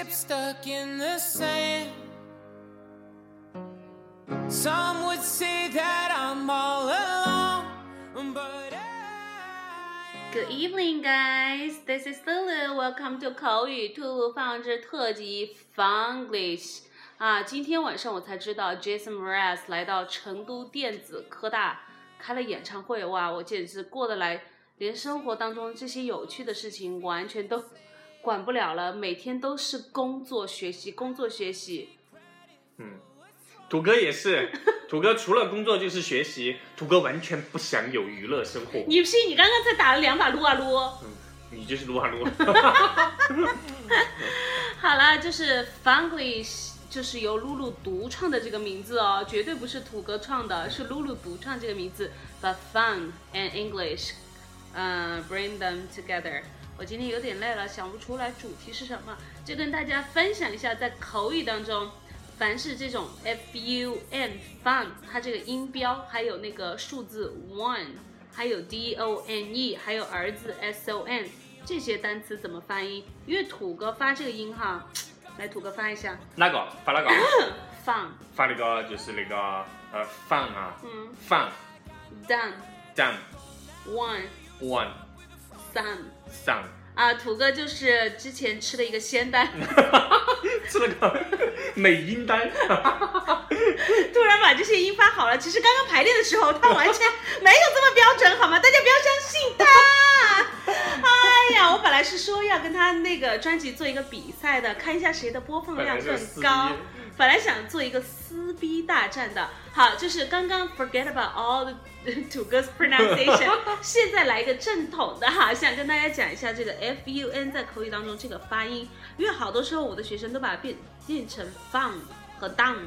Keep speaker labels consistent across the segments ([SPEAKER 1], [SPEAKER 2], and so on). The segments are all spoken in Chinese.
[SPEAKER 1] ship stuck in the sand. Some would say that I'm all alone, but I.
[SPEAKER 2] Good evening, guys. This is Lulu. Welcome to 口语兔放置特辑 Funglish。啊，今天晚上我才知道 Jason Mraz 来到成都电子科大开了演唱会，哇，我简直过得来，连生活当中这些有趣的事情完全都管不了了，每天都是工作学习，工作学习。
[SPEAKER 3] 嗯，土哥也是，土哥除了工作就是学习，土哥完全不想有娱乐生活。
[SPEAKER 2] 你不信？你刚刚才打了两把撸啊撸。
[SPEAKER 3] 嗯，你就是撸啊撸。
[SPEAKER 2] 好了，就是 Funglish，就是由露露独创的这个名字哦，绝对不是土哥创的，是露露独创这个名字。But fun and English，嗯、b r i n g them together。我今天有点累了，想不出来主题是什么，就跟大家分享一下，在口语当中，凡是这种 f u n fun，它这个音标，还有那个数字 one，还有 d o n e，还有儿子 s o n，这些单词怎么发音？因为土哥发这个音哈，来土哥发一下。
[SPEAKER 3] 哪个发哪个？
[SPEAKER 2] fun，
[SPEAKER 3] 发那个就是那个呃放啊，
[SPEAKER 2] 嗯。
[SPEAKER 3] 放 done，down
[SPEAKER 2] one
[SPEAKER 3] one
[SPEAKER 2] sun。
[SPEAKER 3] 上，
[SPEAKER 2] 啊，土哥就是之前吃的一个仙丹，
[SPEAKER 3] 吃了个美音丹。
[SPEAKER 2] 突然把这些音发好了。其实刚刚排练的时候，他完全没有这么标准，好吗？大家不要相信他。哎呀，我本来是说要跟他那个专辑做一个比赛的，看一下谁的播放量更高。本来想做一个撕逼大战的，好，就是刚刚 forget about all the 土哥 pronunciation，现在来一个正统的哈，想跟大家讲一下这个 f u n 在口语当中这个发音，因为好多时候我的学生都把它变变成 fun 和 down，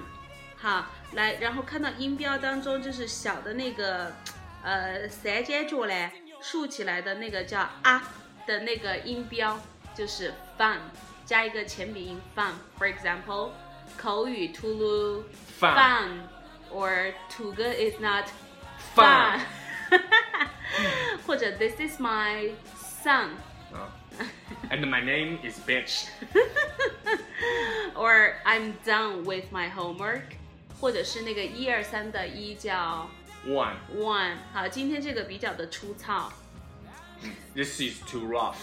[SPEAKER 2] 好，来，然后看到音标当中就是小的那个呃三尖角嘞竖起来的那个叫啊的那个音标就是 fun 加一个前鼻音 fun，for example。口语 Tulu
[SPEAKER 3] Fun
[SPEAKER 2] fun or 土哥 is not
[SPEAKER 3] Fun
[SPEAKER 2] fun，或者 This is my son
[SPEAKER 3] 啊 And my name is bitch。
[SPEAKER 2] or I'm done with my homework，或者是那个一二三的一叫
[SPEAKER 3] One.
[SPEAKER 2] one。好，今天这个比较的粗糙
[SPEAKER 3] This is too
[SPEAKER 2] rough.，too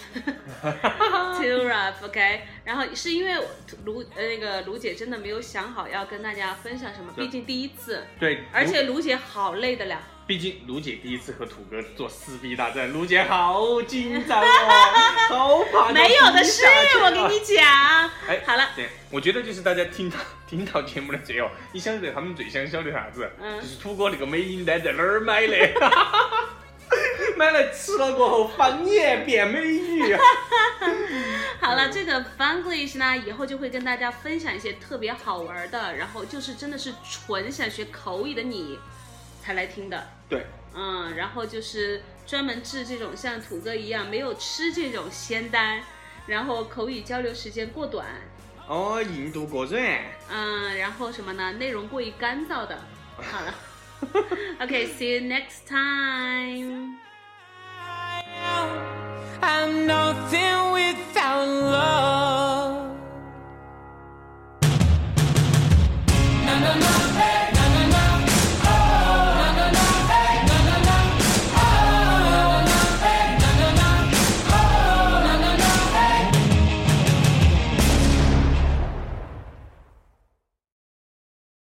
[SPEAKER 2] rough，OK、然后是因为卢呃那个卢姐真的没有想好要跟大家分享什么，毕竟第一次，
[SPEAKER 3] 对，
[SPEAKER 2] 而且卢姐好累的了。
[SPEAKER 3] 毕竟卢姐第一次和土哥做撕逼大战，卢姐好紧张哦，好怕。
[SPEAKER 2] 没有的事，我跟你讲。
[SPEAKER 3] 哎，
[SPEAKER 2] 好了，
[SPEAKER 3] 对，我觉得就是大家听到听到节目的最后，你晓得他们最想晓得啥子？
[SPEAKER 2] 嗯
[SPEAKER 3] 就是土哥那个美音单在哪儿买的？买来吃了过后方言变美语。
[SPEAKER 2] 好了，这个 Funglish 呢，以后就会跟大家分享一些特别好玩的，然后就是真的是纯想学口语的你才来听的。
[SPEAKER 3] 对，
[SPEAKER 2] 嗯，然后就是专门治这种像土哥一样没有吃这种仙丹，然后口语交流时间过短，
[SPEAKER 3] 哦，印度过软。
[SPEAKER 2] 嗯，然后什么呢？内容过于干燥的。好了，OK，see、you next time。